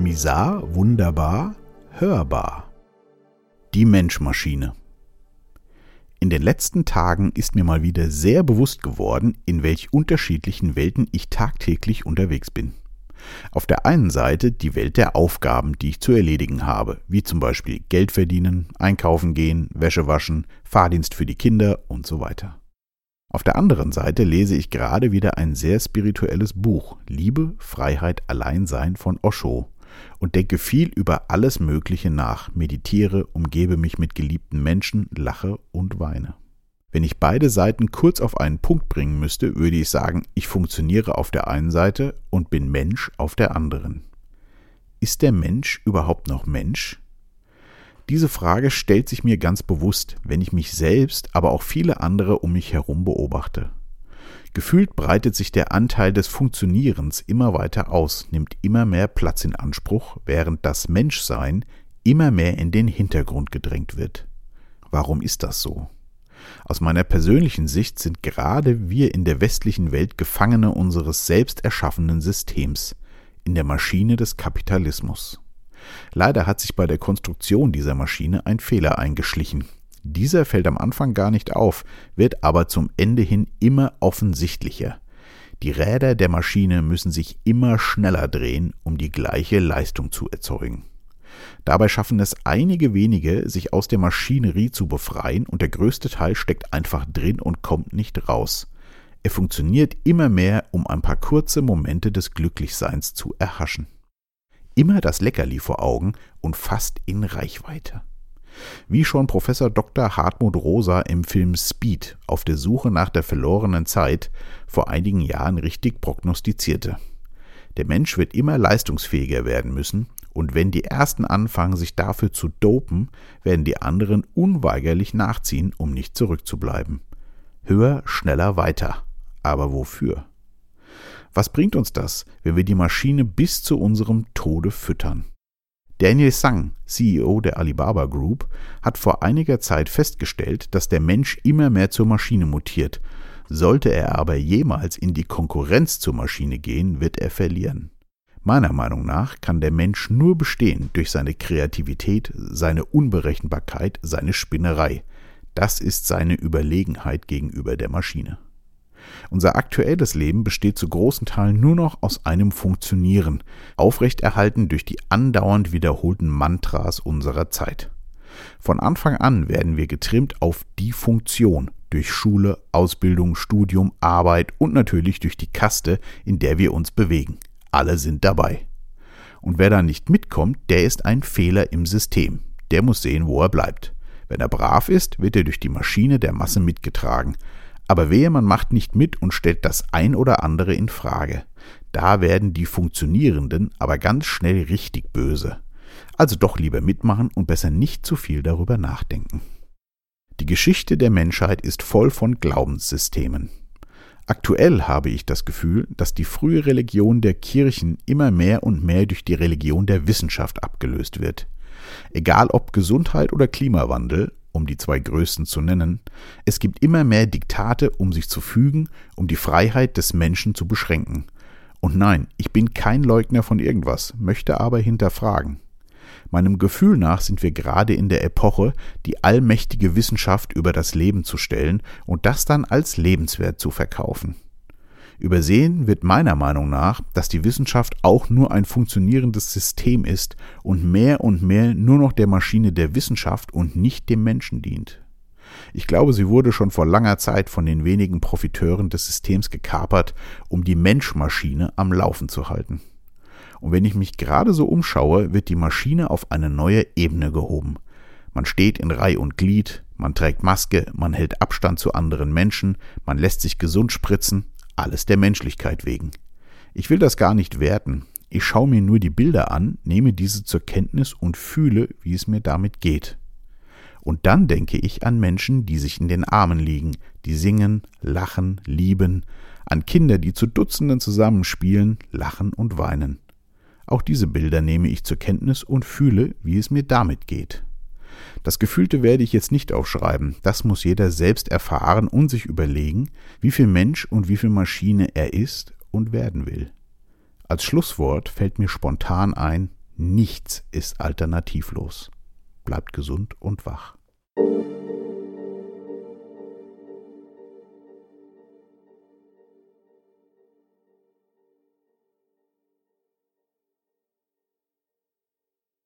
Misar, wunderbar, hörbar. Die Menschmaschine. In den letzten Tagen ist mir mal wieder sehr bewusst geworden, in welch unterschiedlichen Welten ich tagtäglich unterwegs bin. Auf der einen Seite die Welt der Aufgaben, die ich zu erledigen habe, wie zum Beispiel Geld verdienen, einkaufen gehen, Wäsche waschen, Fahrdienst für die Kinder und so weiter. Auf der anderen Seite lese ich gerade wieder ein sehr spirituelles Buch, Liebe, Freiheit, Alleinsein von Osho, und denke viel über alles Mögliche nach, meditiere, umgebe mich mit geliebten Menschen, lache und weine. Wenn ich beide Seiten kurz auf einen Punkt bringen müsste, würde ich sagen, ich funktioniere auf der einen Seite und bin Mensch auf der anderen. Ist der Mensch überhaupt noch Mensch? Diese Frage stellt sich mir ganz bewusst, wenn ich mich selbst, aber auch viele andere um mich herum beobachte. Gefühlt breitet sich der Anteil des Funktionierens immer weiter aus, nimmt immer mehr Platz in Anspruch, während das Menschsein immer mehr in den Hintergrund gedrängt wird. Warum ist das so? Aus meiner persönlichen Sicht sind gerade wir in der westlichen Welt Gefangene unseres selbst erschaffenen Systems, in der Maschine des Kapitalismus. Leider hat sich bei der Konstruktion dieser Maschine ein Fehler eingeschlichen. Dieser fällt am Anfang gar nicht auf, wird aber zum Ende hin immer offensichtlicher. Die Räder der Maschine müssen sich immer schneller drehen, um die gleiche Leistung zu erzeugen. Dabei schaffen es einige wenige, sich aus der Maschinerie zu befreien, und der größte Teil steckt einfach drin und kommt nicht raus. Er funktioniert immer mehr, um ein paar kurze Momente des Glücklichseins zu erhaschen immer das Leckerli vor Augen und fast in Reichweite. Wie schon Professor Dr. Hartmut Rosa im Film Speed auf der Suche nach der verlorenen Zeit vor einigen Jahren richtig prognostizierte. Der Mensch wird immer leistungsfähiger werden müssen, und wenn die Ersten anfangen, sich dafür zu dopen, werden die anderen unweigerlich nachziehen, um nicht zurückzubleiben. Höher, schneller, weiter. Aber wofür? Was bringt uns das, wenn wir die Maschine bis zu unserem Tode füttern? Daniel Sang, CEO der Alibaba Group, hat vor einiger Zeit festgestellt, dass der Mensch immer mehr zur Maschine mutiert. Sollte er aber jemals in die Konkurrenz zur Maschine gehen, wird er verlieren. Meiner Meinung nach kann der Mensch nur bestehen durch seine Kreativität, seine Unberechenbarkeit, seine Spinnerei. Das ist seine Überlegenheit gegenüber der Maschine. Unser aktuelles Leben besteht zu großen Teilen nur noch aus einem Funktionieren, aufrechterhalten durch die andauernd wiederholten Mantras unserer Zeit. Von Anfang an werden wir getrimmt auf die Funktion, durch Schule, Ausbildung, Studium, Arbeit und natürlich durch die Kaste, in der wir uns bewegen. Alle sind dabei. Und wer da nicht mitkommt, der ist ein Fehler im System. Der muss sehen, wo er bleibt. Wenn er brav ist, wird er durch die Maschine der Masse mitgetragen. Aber wehe, man macht nicht mit und stellt das ein oder andere in Frage. Da werden die Funktionierenden aber ganz schnell richtig böse. Also doch lieber mitmachen und besser nicht zu viel darüber nachdenken. Die Geschichte der Menschheit ist voll von Glaubenssystemen. Aktuell habe ich das Gefühl, dass die frühe Religion der Kirchen immer mehr und mehr durch die Religion der Wissenschaft abgelöst wird. Egal ob Gesundheit oder Klimawandel, um die zwei größten zu nennen, es gibt immer mehr Diktate, um sich zu fügen, um die Freiheit des Menschen zu beschränken. Und nein, ich bin kein Leugner von irgendwas, möchte aber hinterfragen. Meinem Gefühl nach sind wir gerade in der Epoche, die allmächtige Wissenschaft über das Leben zu stellen und das dann als lebenswert zu verkaufen. Übersehen wird meiner Meinung nach, dass die Wissenschaft auch nur ein funktionierendes System ist und mehr und mehr nur noch der Maschine der Wissenschaft und nicht dem Menschen dient. Ich glaube, sie wurde schon vor langer Zeit von den wenigen Profiteuren des Systems gekapert, um die Menschmaschine am Laufen zu halten. Und wenn ich mich gerade so umschaue, wird die Maschine auf eine neue Ebene gehoben. Man steht in Reih und Glied, man trägt Maske, man hält Abstand zu anderen Menschen, man lässt sich gesund spritzen, alles der Menschlichkeit wegen. Ich will das gar nicht werten. Ich schaue mir nur die Bilder an, nehme diese zur Kenntnis und fühle, wie es mir damit geht. Und dann denke ich an Menschen, die sich in den Armen liegen, die singen, lachen, lieben, an Kinder, die zu Dutzenden zusammenspielen, lachen und weinen. Auch diese Bilder nehme ich zur Kenntnis und fühle, wie es mir damit geht. Das Gefühlte werde ich jetzt nicht aufschreiben, das muss jeder selbst erfahren und sich überlegen, wie viel Mensch und wie viel Maschine er ist und werden will. Als Schlusswort fällt mir spontan ein Nichts ist alternativlos. Bleibt gesund und wach.